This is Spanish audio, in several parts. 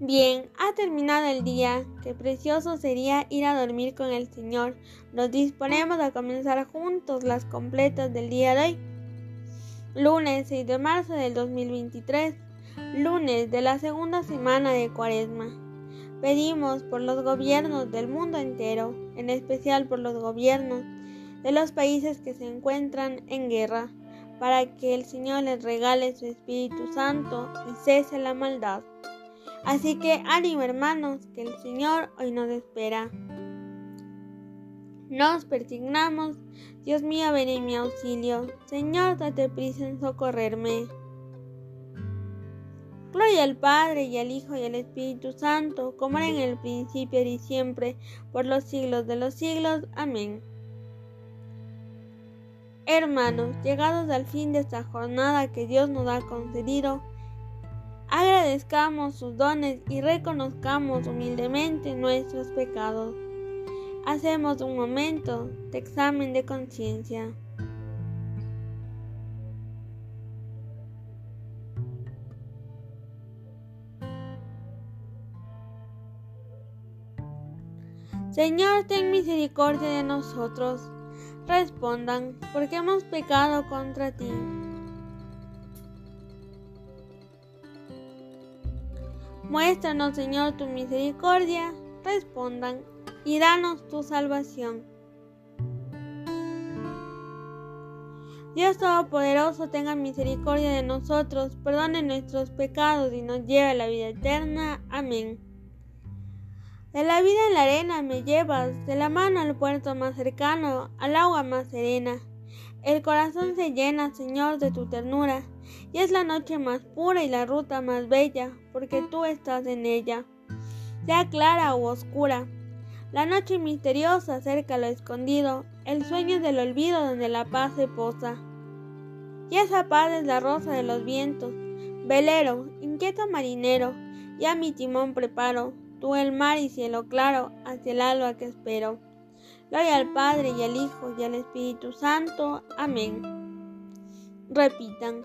Bien, ha terminado el día. Qué precioso sería ir a dormir con el Señor. Nos disponemos a comenzar juntos las completas del día de hoy. Lunes 6 de marzo del 2023. Lunes de la segunda semana de Cuaresma. Pedimos por los gobiernos del mundo entero, en especial por los gobiernos de los países que se encuentran en guerra, para que el Señor les regale su Espíritu Santo y cese la maldad. Así que ánimo hermanos, que el Señor hoy nos espera. Nos persignamos, Dios mío, ven en mi auxilio. Señor, date prisa en socorrerme. Gloria al Padre y al Hijo y al Espíritu Santo, como era en el principio y siempre, por los siglos de los siglos. Amén. Hermanos, llegados al fin de esta jornada que Dios nos ha concedido, Agradezcamos sus dones y reconozcamos humildemente nuestros pecados. Hacemos un momento de examen de conciencia. Señor, ten misericordia de nosotros. Respondan, porque hemos pecado contra ti. Muéstranos, Señor, tu misericordia, respondan, y danos tu salvación. Dios Todopoderoso, tenga misericordia de nosotros, perdone nuestros pecados y nos lleve a la vida eterna. Amén. De la vida en la arena me llevas, de la mano al puerto más cercano, al agua más serena. El corazón se llena, Señor, de tu ternura, y es la noche más pura y la ruta más bella, porque tú estás en ella. Sea clara o oscura, la noche misteriosa cerca lo escondido, el sueño del olvido donde la paz se posa. Y esa paz es la rosa de los vientos, velero, inquieto marinero, ya mi timón preparo, tú el mar y cielo claro, hacia el alba que espero. Gloria al Padre y al Hijo y al Espíritu Santo. Amén. Repitan,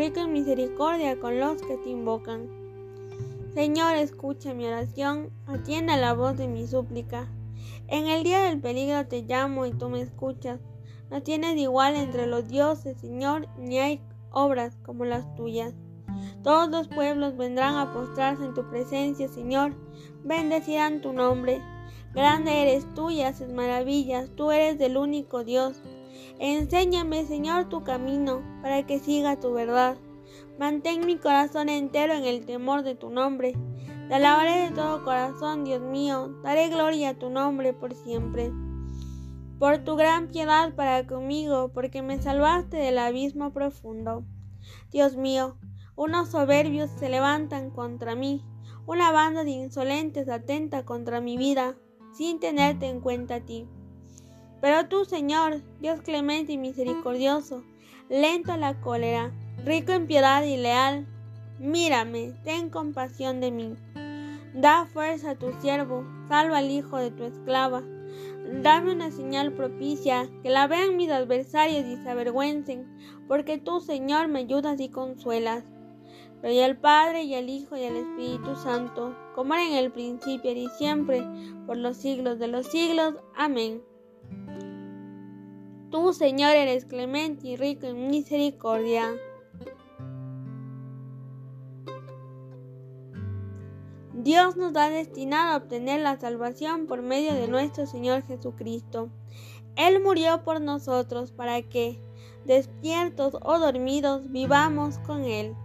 rico en misericordia con los que te invocan. Señor, escucha mi oración, atienda la voz de mi súplica. En el día del peligro te llamo y tú me escuchas. No tienes igual entre los dioses, Señor, ni hay obras como las tuyas. Todos los pueblos vendrán a postrarse en tu presencia, Señor, bendecirán tu nombre. Grande eres tú y haces maravillas, tú eres del único Dios. Enséñame, Señor, tu camino, para que siga tu verdad. Mantén mi corazón entero en el temor de tu nombre. Te alabaré de todo corazón, Dios mío, daré gloria a tu nombre por siempre. Por tu gran piedad para conmigo, porque me salvaste del abismo profundo. Dios mío, unos soberbios se levantan contra mí, una banda de insolentes atenta contra mi vida sin tenerte en cuenta a ti. Pero tú, Señor, Dios clemente y misericordioso, lento a la cólera, rico en piedad y leal, mírame, ten compasión de mí. Da fuerza a tu siervo, salva al hijo de tu esclava. Dame una señal propicia, que la vean mis adversarios y se avergüencen, porque tú, Señor, me ayudas y consuelas. Gloria al Padre y al Hijo y al Espíritu Santo, como era en el principio y siempre, por los siglos de los siglos. Amén. Tú, Señor, eres clemente y rico en misericordia. Dios nos ha destinado a obtener la salvación por medio de nuestro Señor Jesucristo. Él murió por nosotros para que, despiertos o dormidos, vivamos con Él.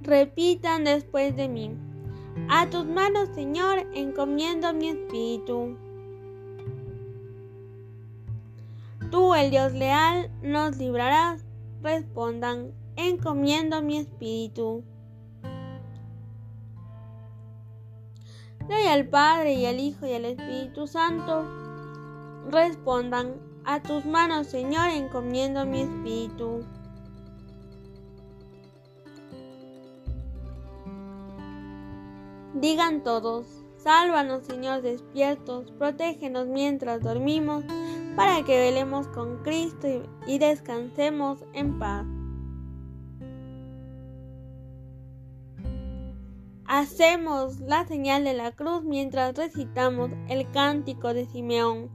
Repitan después de mí. A tus manos, Señor, encomiendo mi espíritu. Tú, el Dios leal, nos librarás. Respondan, encomiendo mi espíritu. Gloria al Padre y al Hijo y al Espíritu Santo. Respondan, a tus manos, Señor, encomiendo mi espíritu. Digan todos, sálvanos, Señor, despiertos, protégenos mientras dormimos, para que velemos con Cristo y descansemos en paz. Hacemos la señal de la cruz mientras recitamos el cántico de Simeón.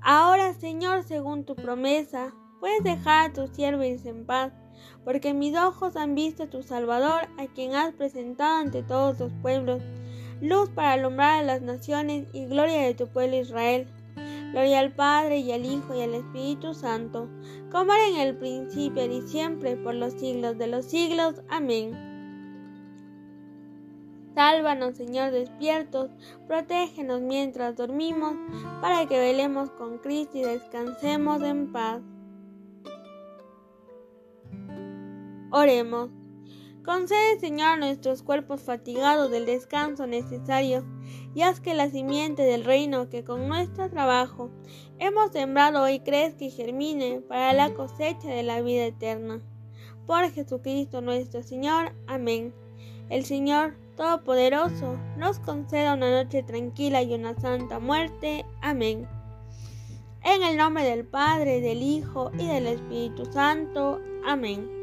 Ahora, Señor, según tu promesa, puedes dejar a tus siervos en paz, porque mis ojos han visto a tu Salvador, a quien has presentado ante todos los pueblos, luz para alumbrar a las naciones y gloria de tu pueblo Israel. Gloria al Padre y al Hijo y al Espíritu Santo, como era en el principio y siempre, por los siglos de los siglos. Amén. Sálvanos, Señor, despiertos, protégenos mientras dormimos, para que velemos con Cristo y descansemos en paz. Oremos. Concede, Señor, a nuestros cuerpos fatigados del descanso necesario, y haz que la simiente del reino que con nuestro trabajo hemos sembrado hoy crezca y germine para la cosecha de la vida eterna. Por Jesucristo nuestro Señor. Amén. El Señor Todopoderoso nos conceda una noche tranquila y una santa muerte. Amén. En el nombre del Padre, del Hijo y del Espíritu Santo. Amén.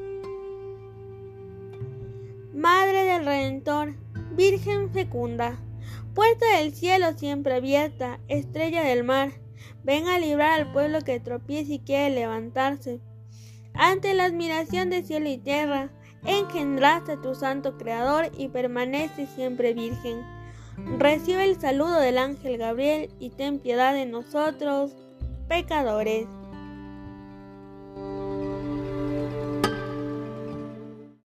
Redentor, Virgen fecunda, puerta del cielo siempre abierta, estrella del mar, ven a librar al pueblo que tropieza y quiere levantarse. Ante la admiración de cielo y tierra, engendraste a tu santo Creador y permanece siempre virgen. Recibe el saludo del ángel Gabriel y ten piedad de nosotros, pecadores.